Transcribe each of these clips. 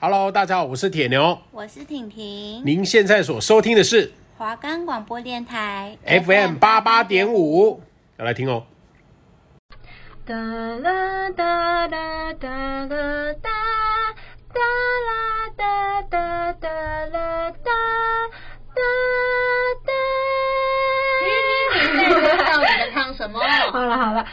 Hello，大家好，我是铁牛，我是婷婷。您现在所收听的是华冈广播电台 FM 八八点五，要来听哦。哒啦哒啦哒啦哒，哒啦哒哒哒啦哒，哒哒。你妹妹到底在唱什么？好了好了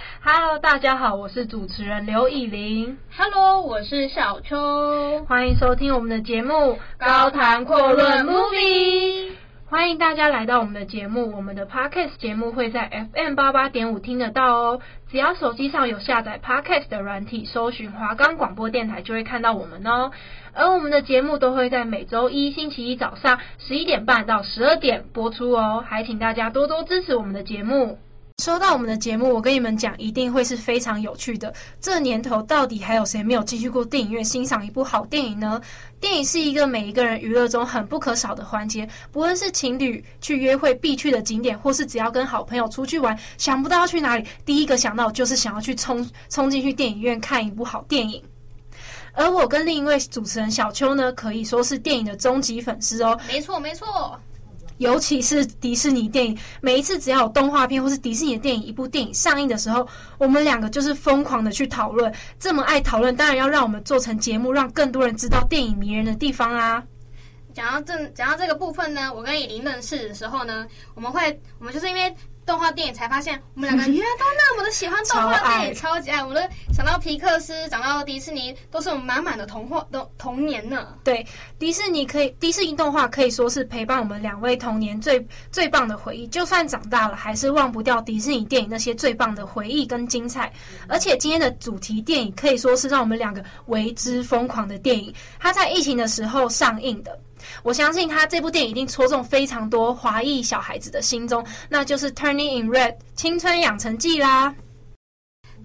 大家好，我是主持人刘以玲。Hello，我是小秋。欢迎收听我们的节目《高谈阔论 Movie》。欢迎大家来到我们的节目，我们的 Podcast 节目会在 FM 八八点五听得到哦。只要手机上有下载 Podcast 的软体，搜寻华冈广播电台就会看到我们哦。而我们的节目都会在每周一星期一早上十一点半到十二点播出哦，还请大家多多支持我们的节目。说到我们的节目，我跟你们讲，一定会是非常有趣的。这年头到底还有谁没有进去过电影院欣赏一部好电影呢？电影是一个每一个人娱乐中很不可少的环节，不论是情侣去约会必去的景点，或是只要跟好朋友出去玩，想不到要去哪里，第一个想到就是想要去冲冲进去电影院看一部好电影。而我跟另一位主持人小秋呢，可以说是电影的终极粉丝哦。没错，没错。尤其是迪士尼电影，每一次只要有动画片或是迪士尼的电影，一部电影上映的时候，我们两个就是疯狂的去讨论。这么爱讨论，当然要让我们做成节目，让更多人知道电影迷人的地方啊。讲到这，讲到这个部分呢，我跟以琳认识的时候呢，我们会，我们就是因为。动画电影才发现，我们两个原来都那么的喜欢动画电影，超，超级爱。我们想到皮克斯，想到迪士尼，都是我们满满的童话的童年呢。对，迪士尼可以，迪士尼动画可以说是陪伴我们两位童年最最棒的回忆。就算长大了，还是忘不掉迪士尼电影那些最棒的回忆跟精彩。而且今天的主题电影可以说是让我们两个为之疯狂的电影。它在疫情的时候上映的。我相信他这部电影一定戳中非常多华裔小孩子的心中，那就是《Turning in Red》青春养成记啦。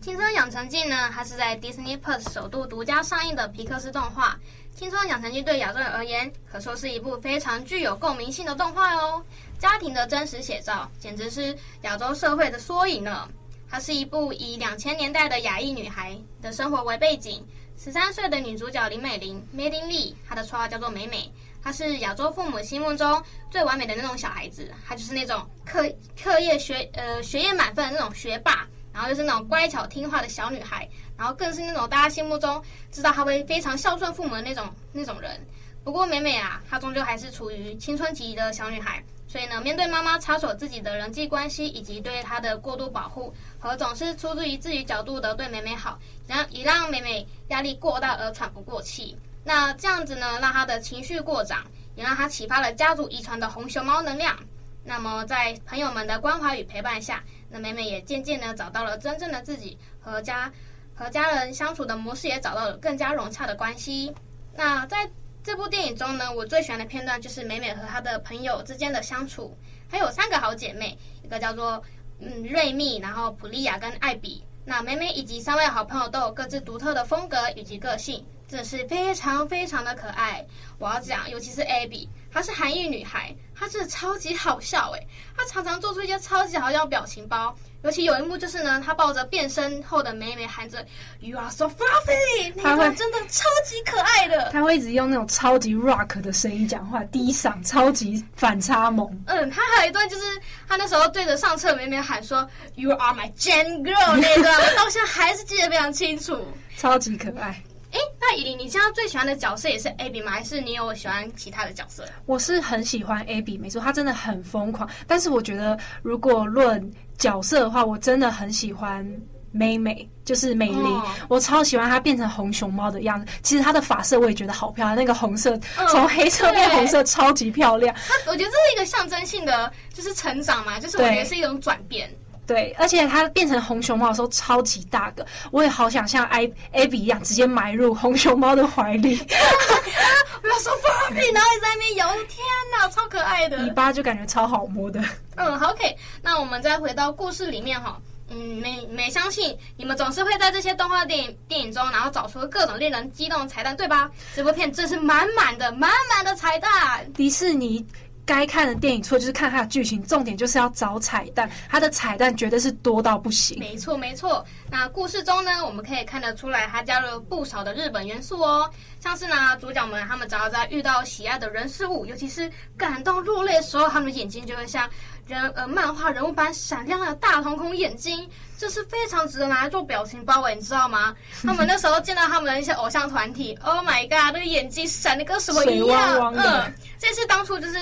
青春养成记呢，它是在 Disney Plus 首度独家上映的皮克斯动画。青春养成记对亚洲人而言，可说是一部非常具有共鸣性的动画哦。家庭的真实写照，简直是亚洲社会的缩影呢。它是一部以两千年代的亚裔女孩的生活为背景，十三岁的女主角林美玲 （Mei-Lin Lee），她的绰号叫做美美。她是亚洲父母心目中最完美的那种小孩子，她就是那种课课业学呃学业满分的那种学霸，然后又是那种乖巧听话的小女孩，然后更是那种大家心目中知道她会非常孝顺父母的那种那种人。不过美美啊，她终究还是处于青春期的小女孩，所以呢，面对妈妈插手自己的人际关系以及对她的过度保护和总是出自于自己角度的对美美好，让也让美美压力过大而喘不过气。那这样子呢，让他的情绪过涨，也让他启发了家族遗传的红熊猫能量。那么，在朋友们的关怀与陪伴下，那美美也渐渐的找到了真正的自己，和家和家人相处的模式也找到了更加融洽的关系。那在这部电影中呢，我最喜欢的片段就是美美和她的朋友之间的相处，还有三个好姐妹，一个叫做嗯瑞蜜，然后普利亚跟艾比。那美美以及三位好朋友都有各自独特的风格以及个性。真的是非常非常的可爱，我要讲，尤其是 Abby，她是韩裔女孩，她真的超级好笑诶，她常常做出一些超级好笑的表情包，尤其有一幕就是呢，她抱着变身后的美美喊着 You are so fluffy，那段真的超级可爱的。她会一直用那种超级 rock 的声音讲话，低嗓，超级反差萌。嗯，她还有一段就是她那时候对着上侧美美喊说 You are my Jen girl 那一段，我 到现在还是记得非常清楚，超级可爱。哎，那以琳，你现在最喜欢的角色也是 Abby 吗？还是你有喜欢其他的角色？我是很喜欢 Abby，没错，她真的很疯狂。但是我觉得，如果论角色的话，我真的很喜欢美美，就是美玲。哦、我超喜欢她变成红熊猫的样子。其实她的发色我也觉得好漂亮，那个红色、嗯、从黑色变红色，超级漂亮。她，我觉得这是一个象征性的，就是成长嘛，就是我觉得是一种转变。对，而且它变成红熊猫的时候超级大个，我也好想像艾 Abby 一样，直接埋入红熊猫的怀里。我要说 Fluffy，然后在那边摇，天哪，超可爱的，尾巴就感觉超好摸的。嗯，好，OK，那我们再回到故事里面哈，嗯，每每相信你们总是会在这些动画电影电影中，然后找出各种令人激动的彩蛋，对吧？这部片真是满满的满满的彩蛋，迪士尼。该看的电影，除了就是看它的剧情，重点就是要找彩蛋。它的彩蛋绝对是多到不行。没错，没错。那故事中呢，我们可以看得出来，它加入了不少的日本元素哦。像是呢，主角们他们只要在遇到喜爱的人事物，尤其是感动落泪的时候，他们的眼睛就会像人呃漫画人物般闪亮的大瞳孔眼睛，这是非常值得拿来做表情包诶，你知道吗？他们那时候见到他们的一些偶像团体，Oh my god，那个眼睛闪的跟什么一样？汪汪嗯，这是当初就是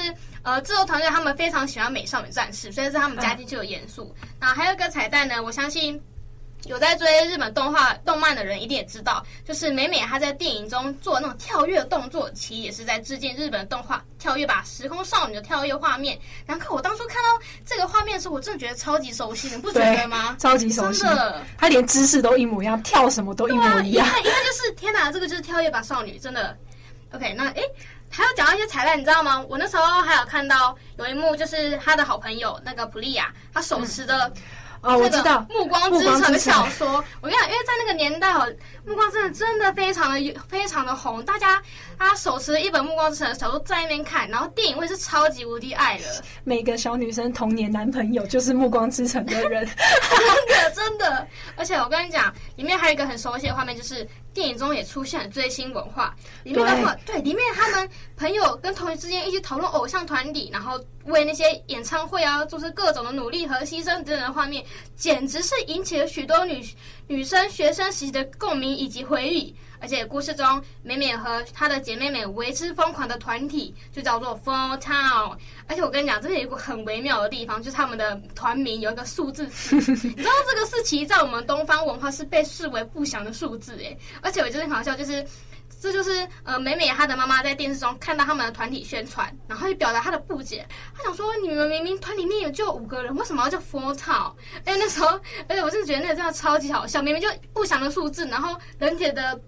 呃制作团队他们非常喜欢美少女战士，所以是他们加进去的元素。那、嗯、还有一个彩蛋呢，我相信。有在追日本动画、动漫的人一定也知道，就是美美她在电影中做那种跳跃动作，其实也是在致敬日本动画跳跃吧，时空少女的跳跃画面。然后我当初看到这个画面的时候，我真的觉得超级熟悉，你不觉得吗？超级熟悉，真的，她连姿势都一模一样，跳什么都一模一样。啊、一看一看就是天哪，这个就是跳跃吧少女，真的。OK，那诶，还有讲到一些彩蛋，你知道吗？我那时候还有看到有一幕，就是他的好朋友那个普利亚，他手持的、嗯。哦，我知道《暮光之城》的小说。我跟你讲，因为在那个年代哦，《暮光之城》真的非常的非常的红，大家他手持了一本《暮光之城》的小说在那边看，然后电影会是超级无敌爱的。每个小女生童年男朋友就是《暮光之城》的人，真的真的。而且我跟你讲，里面还有一个很熟悉的画面，就是电影中也出现了追星文化。里面的话，对，对，里面他们朋友跟同学之间一起讨论偶像团体，然后为那些演唱会啊做出各种的努力和牺牲等等的画面。简直是引起了许多女女生学生时期的共鸣以及回忆，而且故事中美美和她的姐妹们为之疯狂的团体就叫做 Four Town，而且我跟你讲，这里有一个很微妙的地方，就是他们的团名有一个数字词，你知道这个四其实在我们东方文化是被视为不祥的数字诶，而且我觉得很好笑，就是。这就是呃，美美她的妈妈在电视中看到他们的团体宣传，然后就表达她的不解。她想说：“你们明明团里面有就五个人，为什么要叫 Four Town？” 因为那时候，而且我真的觉得那个真的超级好笑，明明就不祥的数字，然后人体的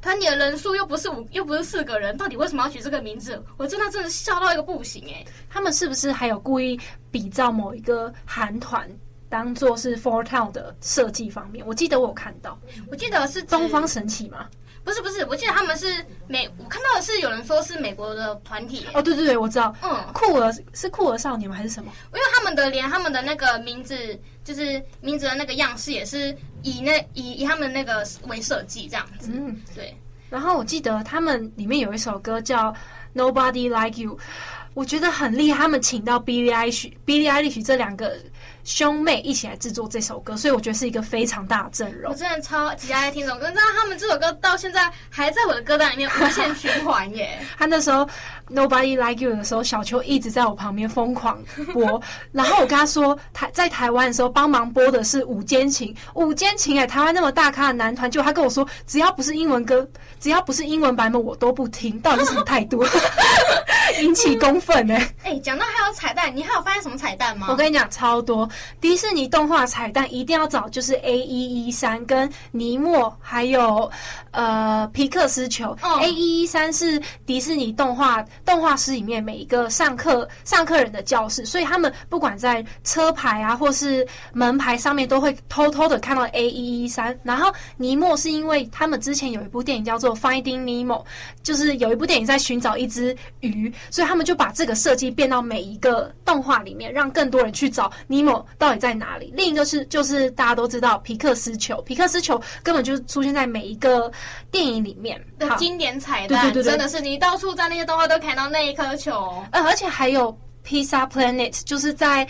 团体的人数又不是五，又不是四个人，到底为什么要取这个名字？我真的真的笑到一个不行诶。他们是不是还有故意比照某一个韩团，当做是 Four Town 的设计方面？我记得我有看到，我记得是东方神起吗？不是不是，我记得他们是美，我看到的是有人说是美国的团体。哦，对对对，我知道。嗯，酷儿是酷儿少年吗？还是什么？因为他们的连他们的那个名字，就是名字的那个样式，也是以那以以他们那个为设计这样子。嗯，对。然后我记得他们里面有一首歌叫《Nobody Like You》，我觉得很厉害。他们请到 Billie Eilish、Billie Eilish 这两个。兄妹一起来制作这首歌，所以我觉得是一个非常大的阵容。我真的超级爱听这首歌，你知道他们这首歌到现在还在我的歌单里面无限循环耶。他那时候 Nobody Like You 的时候，小秋一直在我旁边疯狂播，然后我跟他说台在台湾的时候帮忙播的是五间情，五间情哎，台湾那么大咖的男团，就他跟我说只要不是英文歌，只要不是英文版本我都不听，到底是什么态度？引起公愤哎！哎，讲到还有彩蛋，你还有发现什么彩蛋吗？我跟你讲超多。迪士尼动画彩蛋一定要找，就是 A 一一三跟尼莫，还有呃皮克斯球。Oh. A 一一三是迪士尼动画动画师里面每一个上课上课人的教室，所以他们不管在车牌啊或是门牌上面都会偷偷的看到 A 一一三。然后尼莫是因为他们之前有一部电影叫做 Finding Nemo，就是有一部电影在寻找一只鱼，所以他们就把这个设计变到每一个动画里面，让更多人去找尼莫。到底在哪里？另一个是，就是大家都知道皮克斯球，皮克斯球根本就是出现在每一个电影里面的经典彩蛋，对对对对，真的是你到处在那些动画都看到那一颗球，呃，而且还有 Pizza Planet，就是在。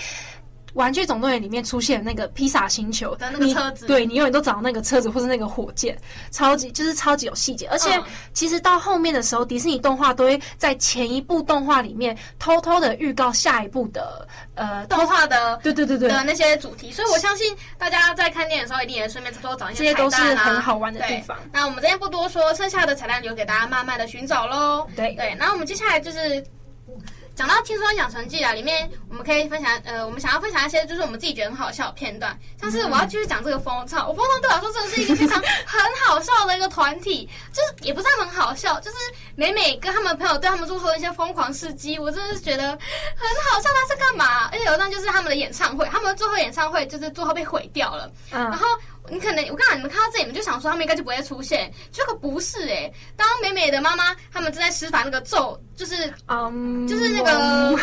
玩具总动员里面出现那个披萨星球的那个车子，你对你永远都找到那个车子或是那个火箭，超级就是超级有细节。而且其实到后面的时候，迪士尼动画都会在前一部动画里面偷偷的预告下一部的呃动画的对对对对的那些主题。所以我相信大家在看电影的时候，一定也顺便多找一些啊，这些都是很好玩的地方。那我们今天不多说，剩下的彩蛋留给大家慢慢的寻找喽。对对，那我们接下来就是。讲到《轻松养成记》啊，里面我们可以分享，呃，我们想要分享一些就是我们自己觉得很好笑的片段，像是我要继续讲这个风唱，我风唱对我来说真的是一个非常很好笑的一个团体，就是也不是很好笑，就是每每跟他们朋友对他们做出的一些疯狂事迹，我真的是觉得很好笑。他是干嘛？而且有一段就是他们的演唱会，他们最后演唱会就是最后被毁掉了。嗯，然后你可能我刚才你们看到这里，你们就想说他们应该就不会出现，结果不是哎、欸。当美美的妈妈他们正在施法那个咒，就是嗯，就是那个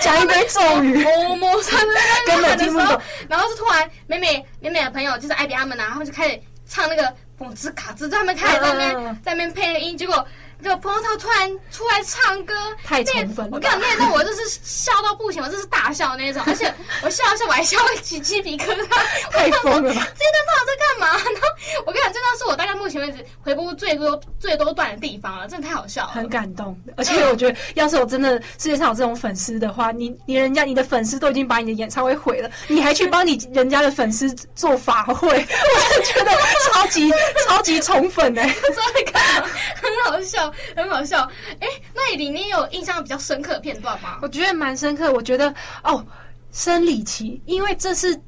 讲一堆咒语，摸摸他们根本听不懂。然后是突然美美美美的朋友就是艾比他们呐，然后就开始唱那个。嘣吱卡吱，他们开始在那边、uh, 在那边配了音，结果就彭浩突然出来唱歌，太兴奋了！我跟你讲，那段我就是笑到不行，我就是大笑那种，而且 我笑一笑，我还笑起鸡皮疙瘩，太疯了！这段不知道在干嘛？然后我跟你讲，这段是我大概目前为止回播最多最多段的地方了，真的太好笑了，很感动。而且我觉得，要是我真的世界上有这种粉丝的话，你你人家你的粉丝都已经把你的演唱会毁了，你还去帮你人家的粉丝做法会，我就觉得超级超级宠粉哎、欸，真的看很好笑。很好笑，哎、欸，那里面有印象比较深刻的片段吗？我觉得蛮深刻，我觉得哦，生理期，因为这是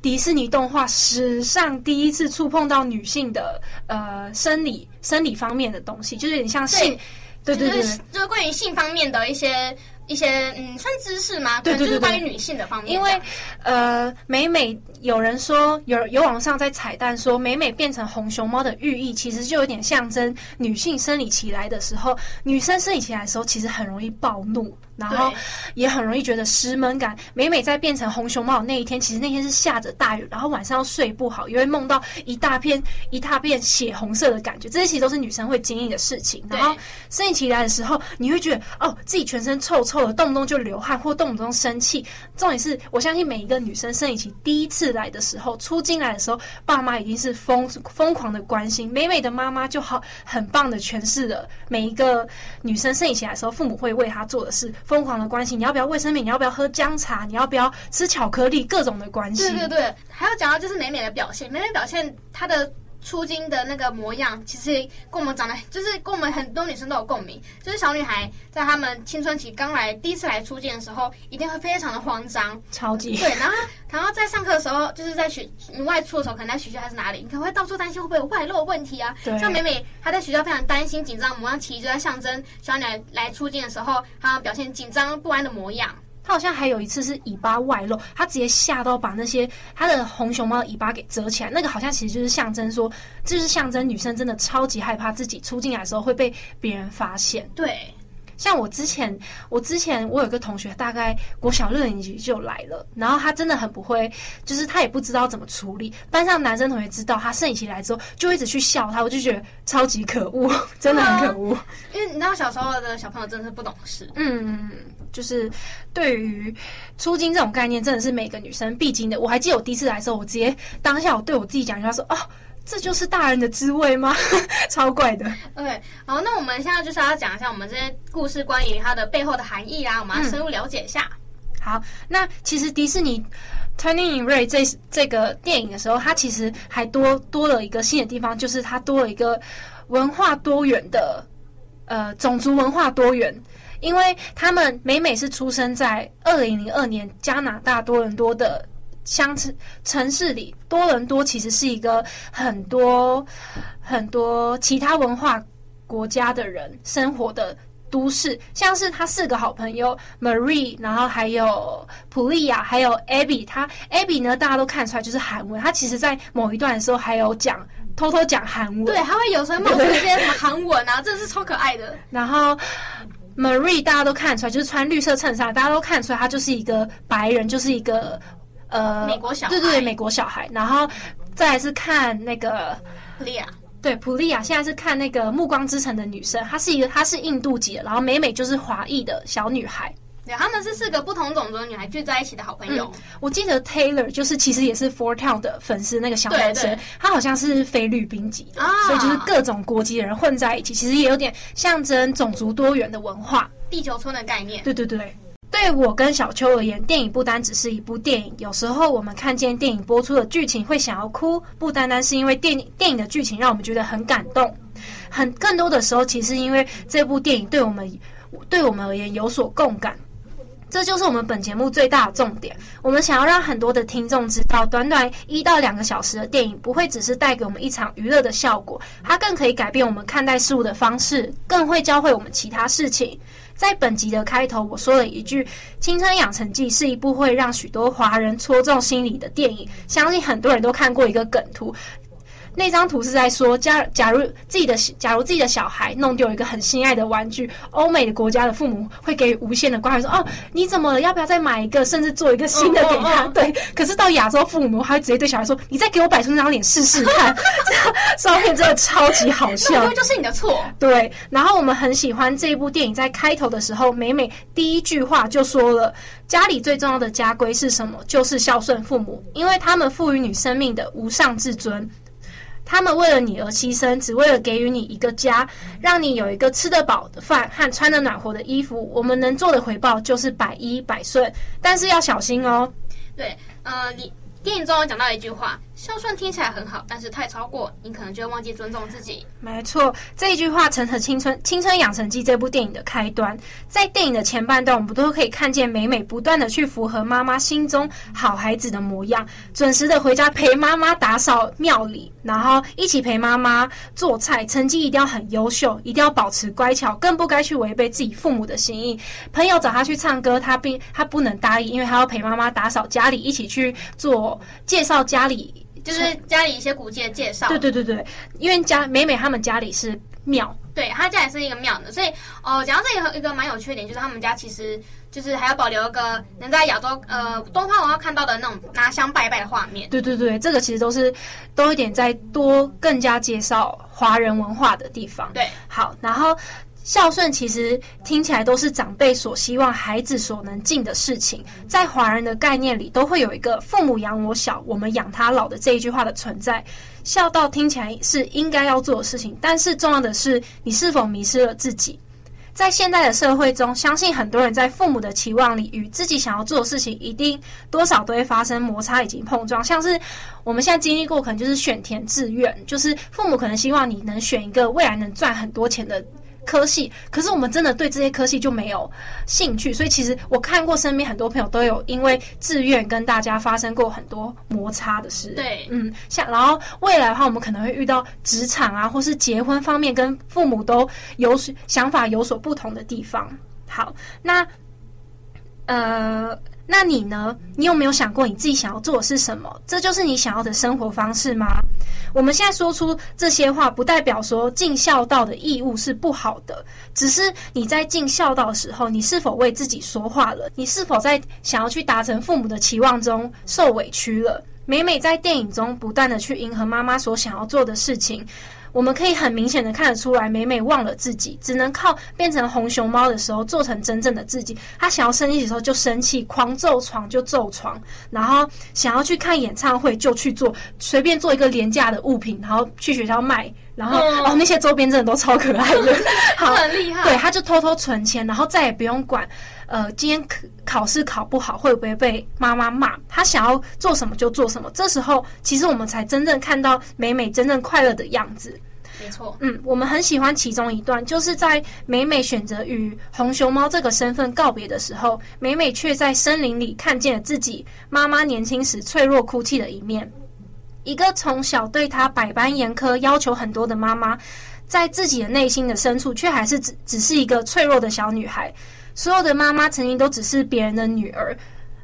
迪士尼动画史上第一次触碰到女性的呃生理生理方面的东西，就是有点像性，对对对，就是关于性方面的一些。一些嗯，算知识吗？对，就是关于女性的方面。因为呃，美美有人说有有网上在彩蛋说，美美变成红熊猫的寓意，其实就有点象征女性生理期来的时候，女生生理期来的时候，其实很容易暴怒。然后也很容易觉得失闷感。每每在变成红熊猫的那一天，其实那天是下着大雨，然后晚上要睡不好，因为梦到一大片一大片血红色的感觉。这些其实都是女生会经历的事情。然后生理期来的时候，你会觉得哦，自己全身臭臭的，动不动就流汗或动不动生气。重点是我相信每一个女生生理期第一次来的时候，初经来的时候，爸妈已经是疯疯狂的关心。美美的妈妈就好很棒的诠释了每一个女生生理期来的时候，父母会为她做的事。疯狂的关系，你要不要卫生棉？你要不要喝姜茶？你要不要吃巧克力？各种的关系。对对对，还要讲到就是美美的表现，美美表现她的初经的那个模样，其实跟我们长得就是跟我们很多女生都有共鸣。就是小女孩在她们青春期刚来第一次来初经的时候，一定会非常的慌张，超级对。然后然后在上课的时候，就是在学外出的时候，可能在学校还是哪里，你可能会到处担心会不会有外露问题啊。对。像美美她在学校非常担心紧张模样，其实就在象征小女孩来初经的时候，她表现紧张不安的模样。他好像还有一次是尾巴外露，他直接吓到把那些他的红熊猫的尾巴给折起来，那个好像其实就是象征说，就是象征女生真的超级害怕自己出进来的时候会被别人发现。对。像我之前，我之前我有个同学，大概国小六年级就来了，然后他真的很不会，就是他也不知道怎么处理。班上男生同学知道他生理期来之后，就一直去笑他，我就觉得超级可恶，真的很可恶。因为你知道小时候的小朋友真的是不懂事，嗯，就是对于出经这种概念，真的是每个女生必经的。我还记得我第一次来的时候，我直接当下我对我自己讲一句话说：“哦。”这就是大人的滋味吗？超怪的。对，好，那我们现在就是要讲一下我们这些故事关于它的背后的含义啊，我们要深入了解一下。嗯、好，那其实迪士尼 Turning in Red 这这个电影的时候，它其实还多多了一个新的地方，就是它多了一个文化多元的呃种族文化多元，因为他们美美是出生在二零零二年加拿大多伦多的。乡城城市里，多伦多其实是一个很多很多其他文化国家的人生活的都市。像是他四个好朋友 Marie，然后还有普利亚，还有 Abby。他 Abby 呢，大家都看出来就是韩文。他其实，在某一段的时候还有讲偷偷讲韩文，对，他会有时候冒出一些什么韩文啊，真的是超可爱的。然后 Marie 大家都看出来，就是穿绿色衬衫，大家都看出来他就是一个白人，就是一个。呃，美国小孩，对对对，美国小孩，然后再来是看那个普利亚，对普利亚，现在是看那个《暮光之城》的女生，她是一个，她是印度籍的，然后美美就是华裔的小女孩，对，他们是四个不同种族的女孩聚在一起的好朋友。嗯、我记得 Taylor 就是其实也是 Four Town 的粉丝，那个小男生，他好像是菲律宾籍的，啊，所以就是各种国籍的人混在一起，其实也有点象征种族多元的文化，地球村的概念。对对对。对我跟小秋而言，电影不单只是一部电影。有时候我们看见电影播出的剧情会想要哭，不单单是因为电影电影的剧情让我们觉得很感动，很更多的时候，其实因为这部电影对我们对我们而言有所共感。这就是我们本节目最大的重点。我们想要让很多的听众知道，短短一到两个小时的电影，不会只是带给我们一场娱乐的效果，它更可以改变我们看待事物的方式，更会教会我们其他事情。在本集的开头，我说了一句：“青春养成记是一部会让许多华人戳中心里的电影。”相信很多人都看过一个梗图。那张图是在说，假假如自己的假如自己的小孩弄丢一个很心爱的玩具，欧美的国家的父母会给予无限的关怀，说：“哦，你怎么了？要不要再买一个？甚至做一个新的给他？”对。可是到亚洲父母，他会直接对小孩说：“你再给我摆出那张脸试试看。”这样照片真的超级好笑。因为就是你的错。对。然后我们很喜欢这一部电影，在开头的时候，美美第一句话就说了：“家里最重要的家规是什么？就是孝顺父母，因为他们赋予你生命的无上至尊。”他们为了你而牺牲，只为了给予你一个家，让你有一个吃得饱的饭和穿得暖和的衣服。我们能做的回报就是百依百顺，但是要小心哦。对，呃，你。电影中有讲到一句话：“孝顺听起来很好，但是太超过，你可能就会忘记尊重自己。”没错，这一句话成了《青春青春养成记》这部电影的开端。在电影的前半段，我们都可以看见美美不断的去符合妈妈心中好孩子的模样，准时的回家陪妈妈打扫庙里，然后一起陪妈妈做菜，成绩一定要很优秀，一定要保持乖巧，更不该去违背自己父母的心意。朋友找他去唱歌，他并他不能答应，因为他要陪妈妈打扫家里，一起去做。介绍家里就是家里一些古迹的介绍。对对对对，因为家美美他们家里是庙，对他家里是一个庙的，所以哦，讲到这个一个蛮有缺点，就是他们家其实就是还要保留一个能在亚洲呃东方文化看到的那种拿香拜拜的画面。对对对，这个其实都是多一点在多更加介绍华人文化的地方。对，好，然后。孝顺其实听起来都是长辈所希望孩子所能尽的事情，在华人的概念里，都会有一个“父母养我小，我们养他老”的这一句话的存在。孝道听起来是应该要做的事情，但是重要的是你是否迷失了自己。在现代的社会中，相信很多人在父母的期望里与自己想要做的事情，一定多少都会发生摩擦以及碰撞。像是我们现在经历过，可能就是选填志愿，就是父母可能希望你能选一个未来能赚很多钱的。科系，可是我们真的对这些科系就没有兴趣，所以其实我看过身边很多朋友都有因为志愿跟大家发生过很多摩擦的事。对，嗯，像然后未来的话，我们可能会遇到职场啊，或是结婚方面跟父母都有想法有所不同的地方。好，那呃。那你呢？你有没有想过你自己想要做的是什么？这就是你想要的生活方式吗？我们现在说出这些话，不代表说尽孝道的义务是不好的，只是你在尽孝道的时候，你是否为自己说话了？你是否在想要去达成父母的期望中受委屈了？每每在电影中不断的去迎合妈妈所想要做的事情。我们可以很明显的看得出来，美美忘了自己，只能靠变成红熊猫的时候做成真正的自己。她想要生气的时候就生气，狂揍床就揍床，然后想要去看演唱会就去做，随便做一个廉价的物品，然后去学校卖，然后、嗯、哦那些周边真的都超可爱的，好很厉害。对，他就偷偷存钱，然后再也不用管。呃，今天考考试考不好，会不会被妈妈骂？他想要做什么就做什么。这时候，其实我们才真正看到美美真正快乐的样子。没错，嗯，我们很喜欢其中一段，就是在美美选择与红熊猫这个身份告别的时候，美美却在森林里看见了自己妈妈年轻时脆弱哭泣的一面。一个从小对她百般严苛、要求很多的妈妈，在自己的内心的深处，却还是只只是一个脆弱的小女孩。所有的妈妈曾经都只是别人的女儿，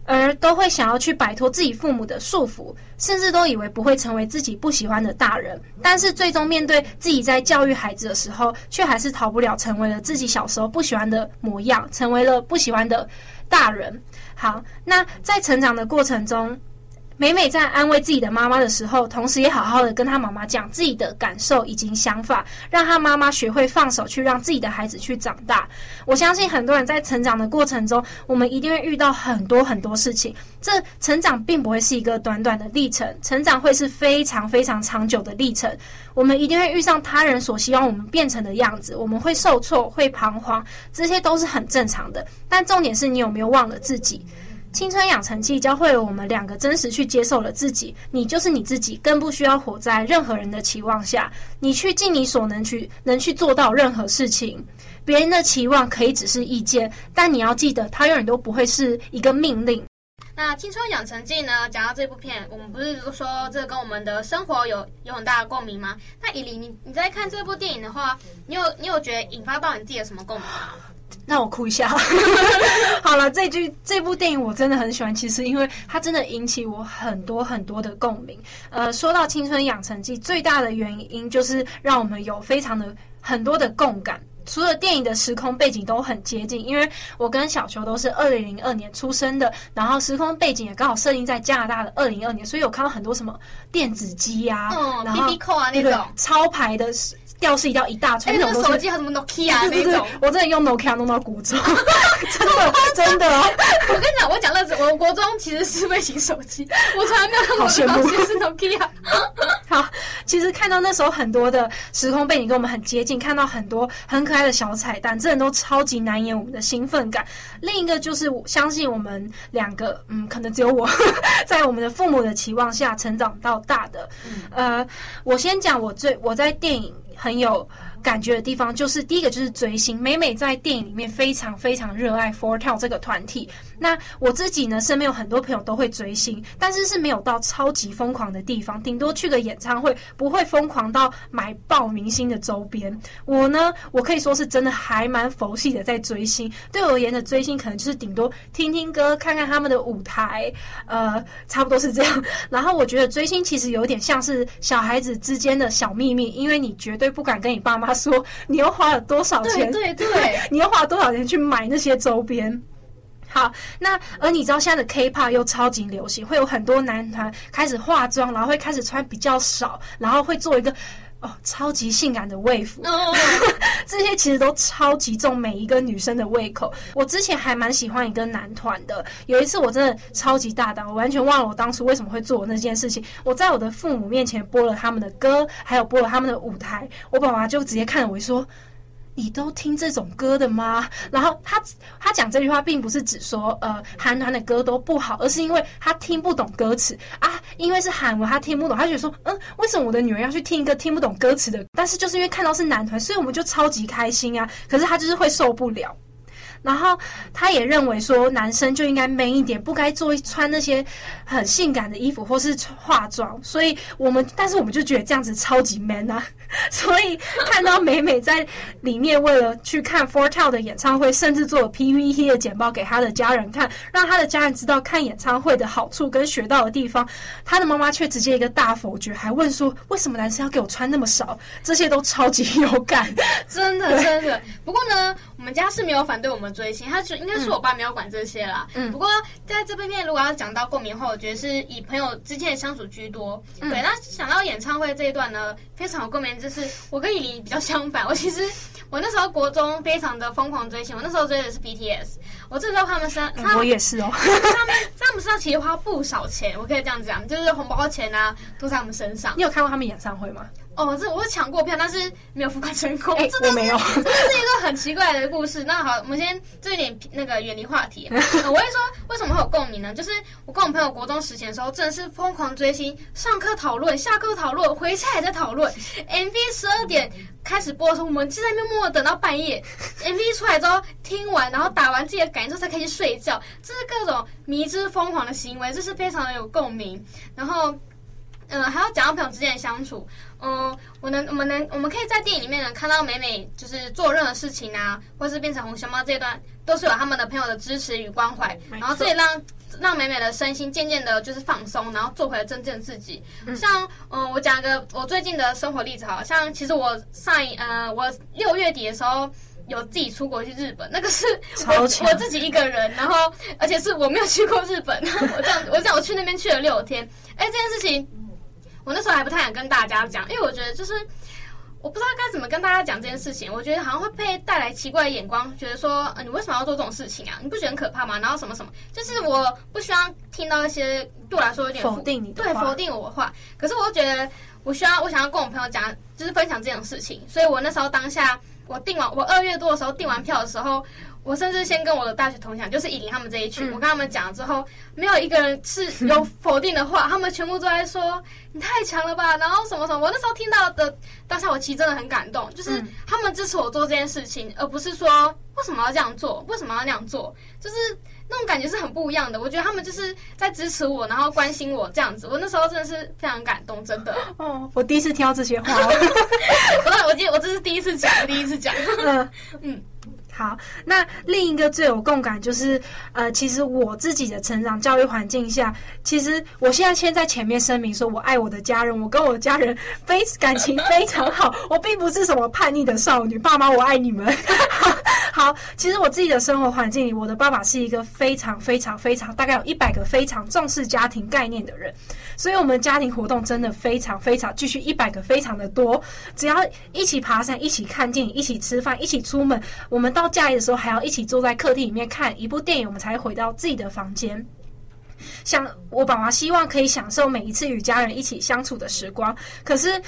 而都会想要去摆脱自己父母的束缚，甚至都以为不会成为自己不喜欢的大人。但是最终面对自己在教育孩子的时候，却还是逃不了成为了自己小时候不喜欢的模样，成为了不喜欢的大人。好，那在成长的过程中，美美在安慰自己的妈妈的时候，同时也好好的跟她妈妈讲自己的感受以及想法，让她妈妈学会放手，去让自己的孩子去长大。我相信很多人在成长的过程中，我们一定会遇到很多很多事情。这成长并不会是一个短短的历程，成长会是非常非常长久的历程。我们一定会遇上他人所希望我们变成的样子，我们会受挫，会彷徨，这些都是很正常的。但重点是你有没有忘了自己？青春养成记教会了我们两个真实去接受了自己，你就是你自己，更不需要活在任何人的期望下，你去尽你所能去能去做到任何事情。别人的期望可以只是意见，但你要记得，它永远都不会是一个命令。那《青春养成记》呢？讲到这部片，我们不是说这跟我们的生活有有很大的共鸣吗？那以琳，你你在看这部电影的话，你有你有觉得引发到你自己的什么共鸣吗？那我哭一下。好了，这句这部电影我真的很喜欢，其实因为它真的引起我很多很多的共鸣。呃，说到《青春养成记》，最大的原因就是让我们有非常的很多的共感。除了电影的时空背景都很接近，因为我跟小球都是二零零二年出生的，然后时空背景也刚好设定在加拿大的二零二年，所以我看到很多什么电子机呀、啊，嗯，然后 BB Call 啊那种超牌的。掉是一定要一大串，哎、欸，那个手机还什么 Nokia 那种，我真的用 Nokia 弄到骨折，真的真的。我跟你讲，我讲乐子，我国中其实是微型手机，我从来没有看过手机是 Nokia。好，其实看到那时候很多的时空背景跟我们很接近，看到很多很可爱的小彩蛋，真的都超级难掩我们的兴奋感。另一个就是我相信我们两个，嗯，可能只有我 在我们的父母的期望下成长到大的。嗯、呃，我先讲我最我在电影。很有感觉的地方，就是第一个就是追星。美美在电影里面非常非常热爱 Four-Tel 这个团体。那我自己呢，身边有很多朋友都会追星，但是是没有到超级疯狂的地方，顶多去个演唱会，不会疯狂到买爆明星的周边。我呢，我可以说是真的还蛮佛系的在追星。对我而言的追星，可能就是顶多听听歌，看看他们的舞台，呃，差不多是这样。然后我觉得追星其实有点像是小孩子之间的小秘密，因为你绝对不敢跟你爸妈说，你又花了多少钱，对对，你又花了多少钱去买那些周边。好，那而你知道现在的 K-pop 又超级流行，会有很多男团开始化妆，然后会开始穿比较少，然后会做一个哦超级性感的卫服，oh. 这些其实都超级重每一个女生的胃口。我之前还蛮喜欢一个男团的，有一次我真的超级大胆，我完全忘了我当初为什么会做那件事情。我在我的父母面前播了他们的歌，还有播了他们的舞台，我爸爸就直接看着我说。你都听这种歌的吗？然后他他讲这句话，并不是指说呃韩团的歌都不好，而是因为他听不懂歌词啊，因为是韩文，他听不懂，他就说嗯，为什么我的女儿要去听一个听不懂歌词的？但是就是因为看到是男团，所以我们就超级开心啊。可是他就是会受不了。然后他也认为说，男生就应该 man 一点，不该做穿那些很性感的衣服或是化妆。所以我们，但是我们就觉得这样子超级 man 啊。所以看到美美在里面为了去看 Four-Tel 的演唱会，甚至做了 PVT 的简报给他的家人看，让他的家人知道看演唱会的好处跟学到的地方。他的妈妈却直接一个大否决，还问说为什么男生要给我穿那么少？这些都超级有感，真的真的。不过呢，我们家是没有反对我们追星，他就应该是我爸没有管这些啦。嗯。不过在这边面如果要讲到共鸣后，我觉得是以朋友之间的相处居多。嗯。对，那想到演唱会这一段呢，非常有共鸣。就是我跟以离比较相反，我其实我那时候国中非常的疯狂追星，我那时候追的是 BTS，我知道他们身，我也是哦，他们他们身上其实花不少钱，我可以这样讲，就是红包钱啊都在他们身上。你有看过他们演唱会吗？哦，这我抢过票，但是没有付款成功。欸、我没有，这是一个很奇怪的故事。那好，我们先做一点那个远离话题。呃、我会说为什么会有共鸣呢？就是我跟我朋友国中时期的时候，真的是疯狂追星，上课讨论，下课讨论，回家也在讨论。MV 十二点开始播的时候，我们就在那边默默等到半夜。MV 出来之后，听完然后打完自己的感受才可以睡觉。这是各种迷之疯狂的行为，这是非常的有共鸣。然后。嗯，还要讲到朋友之间的相处。嗯，我能，我们能，我们可以在电影里面能看到美美就是做任何事情啊，或是变成红熊猫这一段，都是有他们的朋友的支持与关怀，然后这也让让美美的身心渐渐的就是放松，然后做回了真正自己。嗯、像嗯，我讲一个我最近的生活例子，好像其实我上一呃，我六月底的时候有自己出国去日本，那个是我我自己一个人，然后而且是我没有去过日本，我这样我这样我去那边去了六天，哎，这件事情。我那时候还不太想跟大家讲，因为我觉得就是我不知道该怎么跟大家讲这件事情。我觉得好像会被带来奇怪的眼光，觉得说，呃，你为什么要做这种事情啊？你不觉得很可怕吗？然后什么什么，就是我不希望听到一些对我来说有点否定你对，否定我的话。可是我觉得我需要，我想要跟我朋友讲，就是分享这种事情。所以我那时候当下我订完，我二月多的时候订完票的时候。我甚至先跟我的大学同学，就是以琳他们这一群，嗯、我跟他们讲之后，没有一个人是有 否定的话，他们全部都在说你太强了吧，然后什么什么。我那时候听到的当下，我其实真的很感动，就是他们支持我做这件事情，而不是说为什么要这样做，为什么要那样做，就是那种感觉是很不一样的。我觉得他们就是在支持我，然后关心我这样子。我那时候真的是非常感动，真的。哦，我第一次听到这些话，我我记得我这是第一次讲，第一次讲。嗯嗯。好，那另一个最有共感就是，呃，其实我自己的成长教育环境下，其实我现在先在前面声明说，我爱我的家人，我跟我的家人 非感情非常好，我并不是什么叛逆的少女，爸妈我爱你们。好，其实我自己的生活环境里，我的爸爸是一个非常非常非常大概有一百个非常重视家庭概念的人，所以我们家庭活动真的非常非常继续一百个非常的多，只要一起爬山，一起看电影，一起吃饭，一起出门，我们到。假日的时候还要一起坐在客厅里面看一部电影，我们才回到自己的房间。像我爸爸希望可以享受每一次与家人一起相处的时光，可是。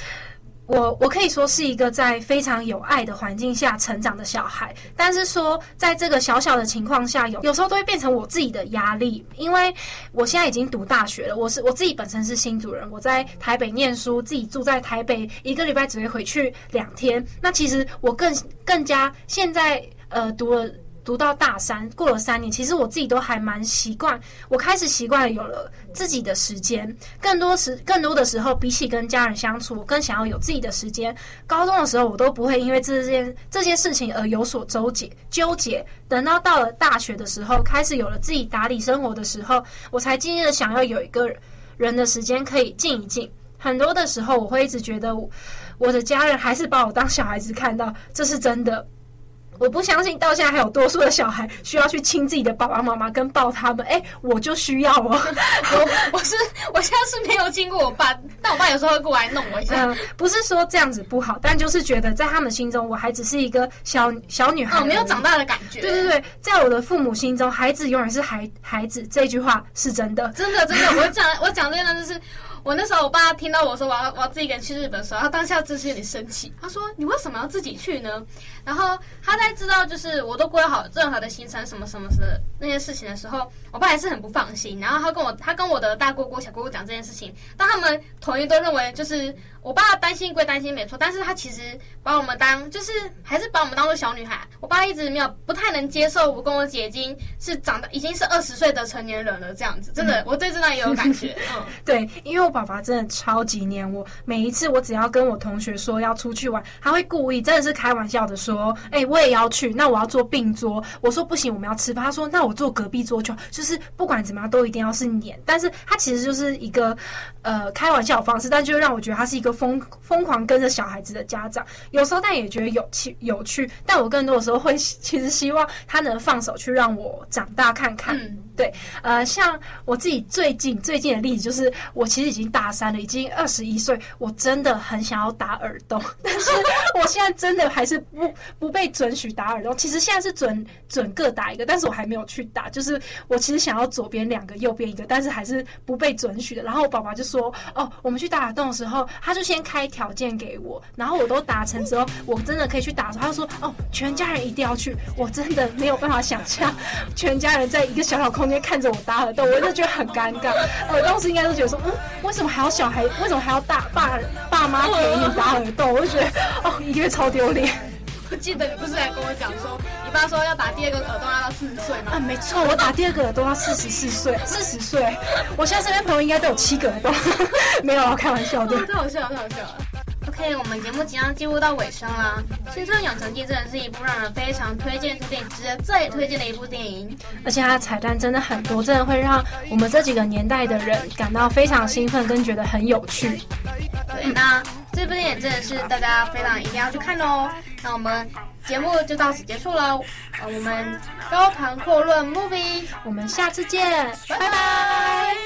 我我可以说是一个在非常有爱的环境下成长的小孩，但是说在这个小小的情况下，有有时候都会变成我自己的压力，因为我现在已经读大学了，我是我自己本身是新主人，我在台北念书，自己住在台北，一个礼拜只会回去两天，那其实我更更加现在呃读了。读到大三，过了三年，其实我自己都还蛮习惯。我开始习惯了有了自己的时间，更多时更多的时候，比起跟家人相处，我更想要有自己的时间。高中的时候，我都不会因为这件这件事情而有所纠结纠结。等到到了大学的时候，开始有了自己打理生活的时候，我才渐渐的想要有一个人的时间可以静一静。很多的时候，我会一直觉得我，我的家人还是把我当小孩子看到，这是真的。我不相信到现在还有多数的小孩需要去亲自己的爸爸妈妈跟抱他们，哎，我就需要哦。我我是我现在是没有经过我爸，但我爸有时候会过来弄我一下。嗯，不是说这样子不好，但就是觉得在他们心中，我还只是一个小小女孩，哦，没有长大的感觉。对对对，在我的父母心中，孩子永远是孩孩子，这句话是真的，真的真的。我讲我讲这个呢，就是。我那时候，我爸听到我说我要我要自己一个人去日本的时候，他当下真是有点生气。他说：“你为什么要自己去呢？”然后他在知道就是我都规划好任何的行程什么什么的那些事情的时候，我爸还是很不放心。然后他跟我他跟我的大姑姑、小姑姑讲这件事情，但他们统一都认为就是。我爸担心归担心没错，但是他其实把我们当就是还是把我们当做小女孩。我爸一直没有不太能接受我跟我姐已经是长大已经是二十岁的成年人了这样子，真的、嗯、我对这段也有感觉。嗯，对，因为我爸爸真的超级黏我，每一次我只要跟我同学说要出去玩，他会故意真的是开玩笑的说，哎、欸，我也要去，那我要坐并桌。我说不行，我们要吃饭。他说那我坐隔壁桌就好，就是不管怎么样都一定要是年。但是他其实就是一个呃开玩笑的方式，但就让我觉得他是一个。疯疯狂跟着小孩子的家长，有时候但也觉得有趣有趣，但我更多的时候会 其实希望他能放手去让我长大看看。对，呃，像我自己最近最近的例子就是，我其实已经大三了，已经二十一岁，我真的很想要打耳洞，但是我现在真的还是不不被准许打耳洞。其实现在是准准各打一个，但是我还没有去打，就是我其实想要左边两个，右边一个，但是还是不被准许的。然后我爸爸就说：“哦，我们去打耳洞的时候，他就。”先开条件给我，然后我都达成之后，我真的可以去打。他就说：“哦，全家人一定要去。”我真的没有办法想象，全家人在一个小小空间看着我打耳洞，我就觉得很尴尬。我当时应该都觉得说：“嗯，为什么还要小孩？为什么还要大爸爸妈给你打耳洞？”我就觉得哦，一个月超丢脸。我记得你不是还跟我讲说，你爸说要打第二个耳洞要到四十岁吗？啊，没错，我打第二个耳洞要四十四岁，四十岁。我现在身边朋友应该都有七个耳洞，没有，开玩笑的。太好笑了，太好笑了。我们节目即将进入到尾声了，《青春养成记》真的是一部让人非常推荐、推荐、值得最推荐的一部电影，而且它的彩蛋真的很多，真的会让我们这几个年代的人感到非常兴奋，跟觉得很有趣。对，那。这部电影真的是大家非常一定要去看哦。那我们节目就到此结束了。呃，我们高谈阔论 movie，我们下次见。拜拜。